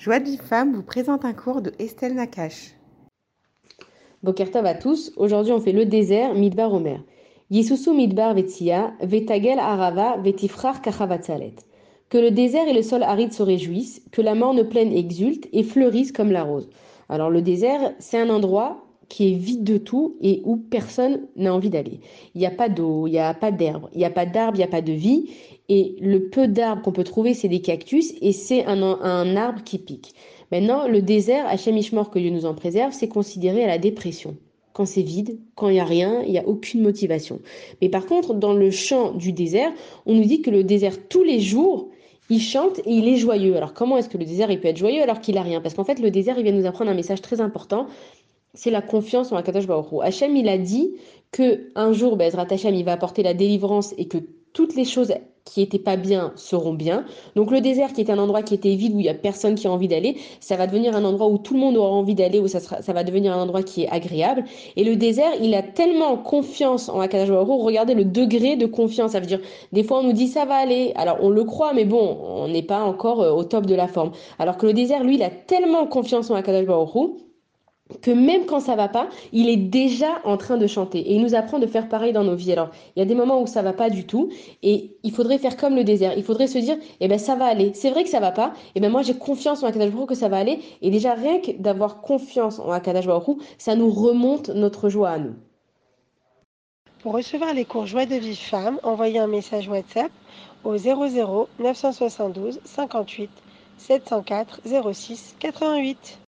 Joie de vie vous présente un cours de Estelle Nakache. Bokertov à tous, aujourd'hui on fait le désert Midbar Omer. Yisusu Midbar Vetsia, Vetagel Arava, Vetifrar. Que le désert et le sol aride se réjouissent, que la morne plaine exulte et fleurisse comme la rose. Alors le désert, c'est un endroit qui est vide de tout et où personne n'a envie d'aller. Il n'y a pas d'eau, il n'y a pas d'herbe, il n'y a pas d'arbre, il n'y a pas de vie. Et le peu d'arbres qu'on peut trouver, c'est des cactus et c'est un, un, arbre qui pique. Maintenant, le désert, à Ishmor, que Dieu nous en préserve, c'est considéré à la dépression. Quand c'est vide, quand il n'y a rien, il n'y a aucune motivation. Mais par contre, dans le champ du désert, on nous dit que le désert, tous les jours, il chante et il est joyeux. Alors comment est-ce que le désert il peut être joyeux alors qu'il a rien? Parce qu'en fait le désert il vient nous apprendre un message très important c'est la confiance en Akadosh Baruch Hachem, il a dit que un jour, Bezrat Hachem, il va apporter la délivrance et que toutes les choses qui étaient pas bien seront bien. Donc le désert qui était un endroit qui était vide où il y a personne qui a envie d'aller, ça va devenir un endroit où tout le monde aura envie d'aller où ça sera, ça va devenir un endroit qui est agréable. Et le désert, il a tellement confiance en Akadosh regardez le degré de confiance, ça veut dire des fois on nous dit ça va aller. Alors on le croit mais bon, on n'est pas encore euh, au top de la forme. Alors que le désert lui, il a tellement confiance en Akadosh Baruch que même quand ça va pas, il est déjà en train de chanter. Et il nous apprend de faire pareil dans nos vies. Alors, il y a des moments où ça va pas du tout, et il faudrait faire comme le désert. Il faudrait se dire, eh ben ça va aller. C'est vrai que ça va pas, eh ben moi j'ai confiance en Akadash Baruch que ça va aller. Et déjà rien que d'avoir confiance en Akadash ça nous remonte notre joie à nous. Pour recevoir les cours Joie de vie femme, envoyez un message WhatsApp au 00 972 58 704 06 88.